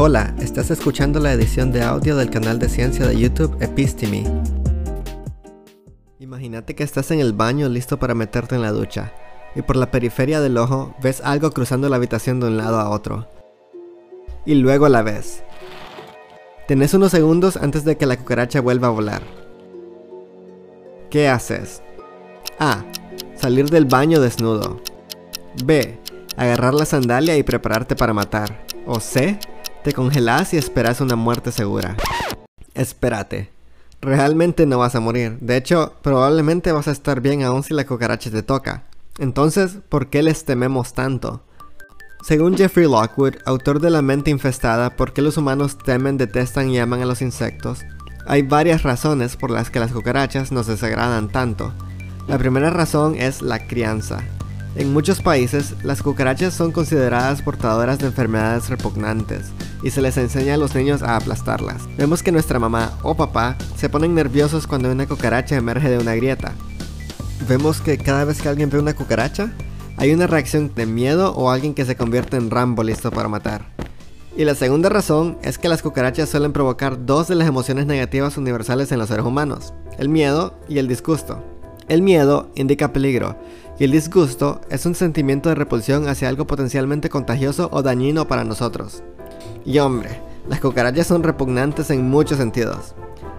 Hola, estás escuchando la edición de audio del canal de ciencia de YouTube Episteme. Imagínate que estás en el baño listo para meterte en la ducha, y por la periferia del ojo ves algo cruzando la habitación de un lado a otro. Y luego la ves. Tenés unos segundos antes de que la cucaracha vuelva a volar. ¿Qué haces? A. Salir del baño desnudo. B. Agarrar la sandalia y prepararte para matar. O C te congelas y esperas una muerte segura. Espérate. Realmente no vas a morir. De hecho, probablemente vas a estar bien aún si la cucaracha te toca. Entonces, ¿por qué les tememos tanto? Según Jeffrey Lockwood, autor de La mente infestada, ¿por qué los humanos temen, detestan y aman a los insectos? Hay varias razones por las que las cucarachas nos desagradan tanto. La primera razón es la crianza. En muchos países, las cucarachas son consideradas portadoras de enfermedades repugnantes y se les enseña a los niños a aplastarlas. Vemos que nuestra mamá o papá se ponen nerviosos cuando una cucaracha emerge de una grieta. Vemos que cada vez que alguien ve una cucaracha, hay una reacción de miedo o alguien que se convierte en Rambo listo para matar. Y la segunda razón es que las cucarachas suelen provocar dos de las emociones negativas universales en los seres humanos, el miedo y el disgusto. El miedo indica peligro y el disgusto es un sentimiento de repulsión hacia algo potencialmente contagioso o dañino para nosotros. Y hombre, las cucarachas son repugnantes en muchos sentidos.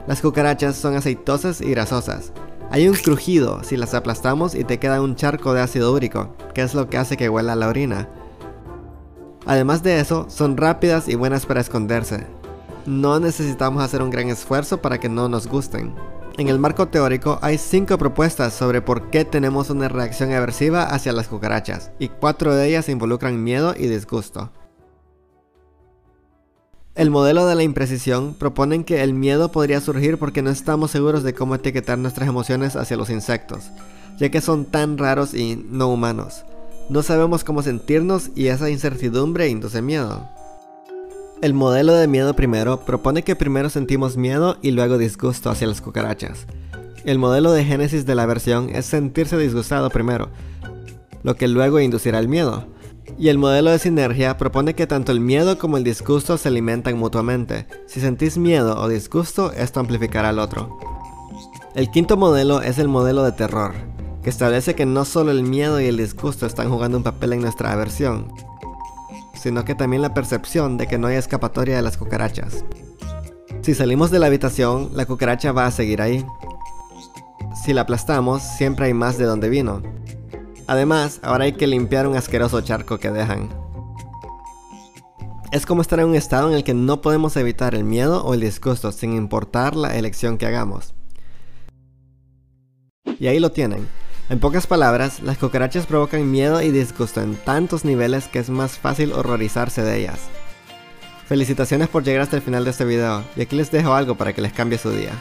Las cucarachas son aceitosas y grasosas. Hay un crujido si las aplastamos y te queda un charco de ácido úrico, que es lo que hace que huela la orina. Además de eso, son rápidas y buenas para esconderse. No necesitamos hacer un gran esfuerzo para que no nos gusten. En el marco teórico hay 5 propuestas sobre por qué tenemos una reacción aversiva hacia las cucarachas, y 4 de ellas involucran miedo y disgusto. El modelo de la imprecisión proponen que el miedo podría surgir porque no estamos seguros de cómo etiquetar nuestras emociones hacia los insectos, ya que son tan raros y no humanos. No sabemos cómo sentirnos y esa incertidumbre induce miedo. El modelo de miedo primero propone que primero sentimos miedo y luego disgusto hacia las cucarachas. El modelo de génesis de la versión es sentirse disgustado primero, lo que luego inducirá el miedo. Y el modelo de sinergia propone que tanto el miedo como el disgusto se alimentan mutuamente. Si sentís miedo o disgusto, esto amplificará al otro. El quinto modelo es el modelo de terror, que establece que no solo el miedo y el disgusto están jugando un papel en nuestra aversión, sino que también la percepción de que no hay escapatoria de las cucarachas. Si salimos de la habitación, la cucaracha va a seguir ahí. Si la aplastamos, siempre hay más de donde vino. Además, ahora hay que limpiar un asqueroso charco que dejan. Es como estar en un estado en el que no podemos evitar el miedo o el disgusto sin importar la elección que hagamos. Y ahí lo tienen. En pocas palabras, las cucarachas provocan miedo y disgusto en tantos niveles que es más fácil horrorizarse de ellas. Felicitaciones por llegar hasta el final de este video, y aquí les dejo algo para que les cambie su día.